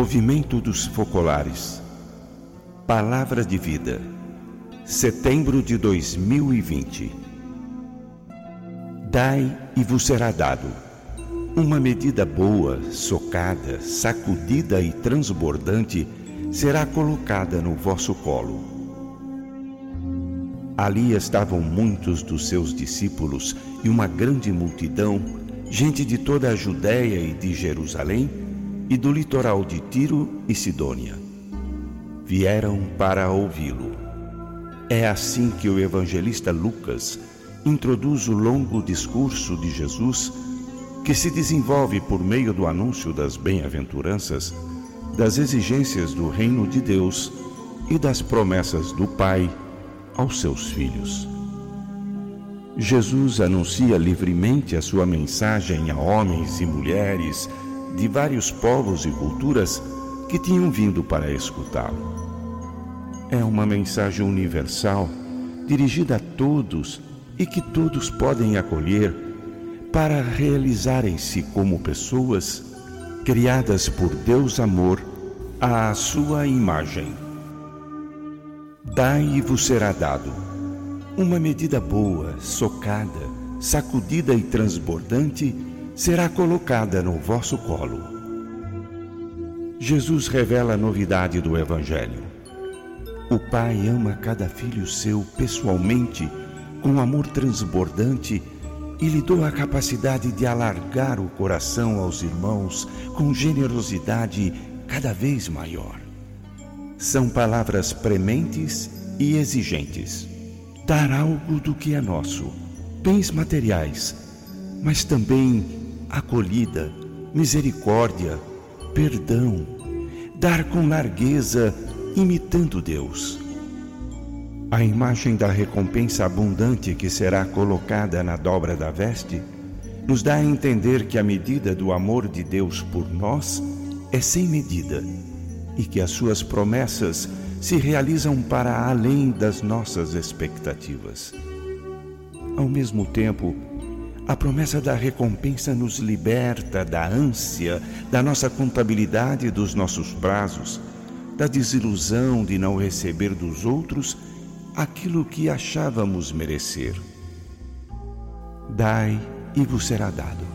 Movimento dos Focolares. Palavra de Vida. Setembro de 2020. Dai e vos será dado. Uma medida boa, socada, sacudida e transbordante será colocada no vosso colo. Ali estavam muitos dos seus discípulos e uma grande multidão, gente de toda a Judéia e de Jerusalém e do litoral de Tiro e Sidônia. Vieram para ouvi-lo. É assim que o evangelista Lucas introduz o longo discurso de Jesus, que se desenvolve por meio do anúncio das bem-aventuranças, das exigências do reino de Deus e das promessas do Pai aos seus filhos. Jesus anuncia livremente a sua mensagem a homens e mulheres de vários povos e culturas que tinham vindo para escutá-lo. É uma mensagem universal, dirigida a todos e que todos podem acolher para realizarem-se como pessoas criadas por Deus Amor à sua imagem. Dai e vos será dado. Uma medida boa, socada, sacudida e transbordante será colocada no vosso colo. Jesus revela a novidade do Evangelho. O Pai ama cada filho seu pessoalmente, com amor transbordante, e lhe dou a capacidade de alargar o coração aos irmãos com generosidade cada vez maior. São palavras prementes e exigentes. Dar algo do que é nosso, bens materiais, mas também acolhida, misericórdia, perdão, dar com largueza, imitando Deus. A imagem da recompensa abundante que será colocada na dobra da veste nos dá a entender que a medida do amor de Deus por nós é sem medida e que as suas promessas se realizam para além das nossas expectativas. Ao mesmo tempo, a promessa da recompensa nos liberta da ânsia, da nossa contabilidade dos nossos prazos, da desilusão de não receber dos outros aquilo que achávamos merecer. Dai e vos será dado.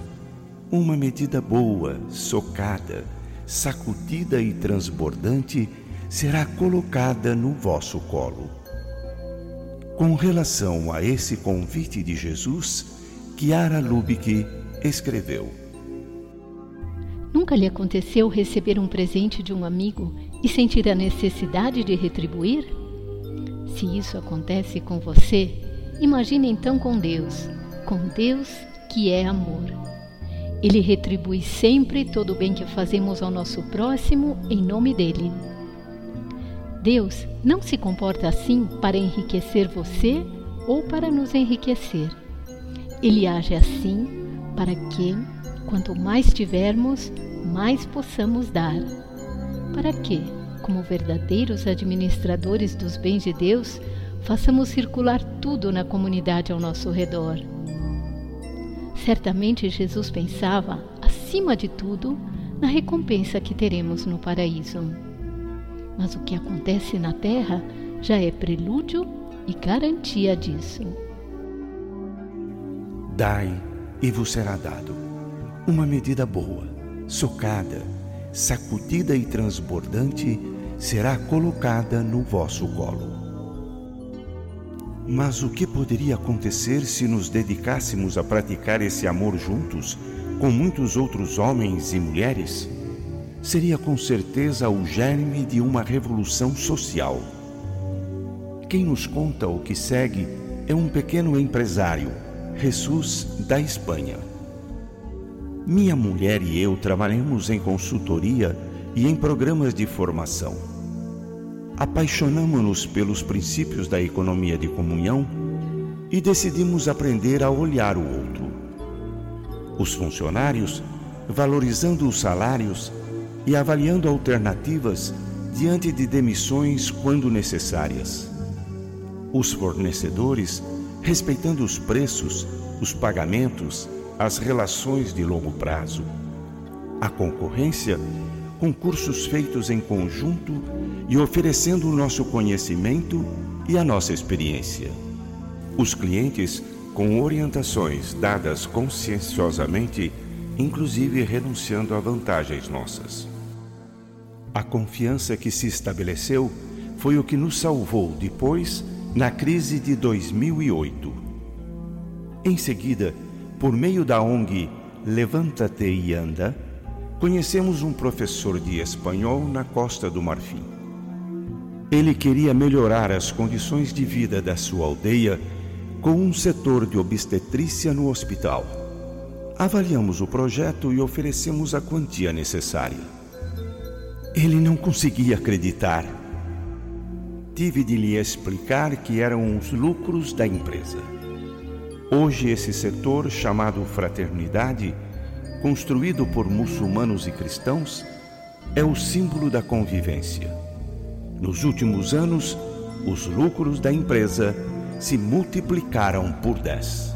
Uma medida boa, socada, sacudida e transbordante será colocada no vosso colo. Com relação a esse convite de Jesus, Chiara Lubick escreveu: Nunca lhe aconteceu receber um presente de um amigo e sentir a necessidade de retribuir? Se isso acontece com você, imagine então com Deus, com Deus que é amor. Ele retribui sempre todo o bem que fazemos ao nosso próximo em nome dele. Deus não se comporta assim para enriquecer você ou para nos enriquecer. Ele age assim para que, quanto mais tivermos, mais possamos dar. Para que, como verdadeiros administradores dos bens de Deus, façamos circular tudo na comunidade ao nosso redor. Certamente Jesus pensava, acima de tudo, na recompensa que teremos no paraíso. Mas o que acontece na terra já é prelúdio e garantia disso. Dai e vos será dado. Uma medida boa, socada, sacudida e transbordante será colocada no vosso colo. Mas o que poderia acontecer se nos dedicássemos a praticar esse amor juntos com muitos outros homens e mulheres? Seria com certeza o germe de uma revolução social. Quem nos conta o que segue é um pequeno empresário Jesus da Espanha. Minha mulher e eu trabalhamos em consultoria e em programas de formação. Apaixonamos-nos pelos princípios da economia de comunhão e decidimos aprender a olhar o outro. Os funcionários, valorizando os salários e avaliando alternativas diante de demissões quando necessárias. Os fornecedores, respeitando os preços, os pagamentos, as relações de longo prazo. A concorrência, com cursos feitos em conjunto e oferecendo o nosso conhecimento e a nossa experiência. Os clientes, com orientações dadas conscienciosamente, inclusive renunciando a vantagens nossas. A confiança que se estabeleceu foi o que nos salvou depois na crise de 2008. Em seguida, por meio da ONG Levanta-te e Anda, conhecemos um professor de espanhol na Costa do Marfim. Ele queria melhorar as condições de vida da sua aldeia com um setor de obstetrícia no hospital. Avaliamos o projeto e oferecemos a quantia necessária. Ele não conseguia acreditar. Tive de lhe explicar que eram os lucros da empresa. Hoje, esse setor, chamado Fraternidade, construído por muçulmanos e cristãos, é o símbolo da convivência. Nos últimos anos, os lucros da empresa se multiplicaram por dez.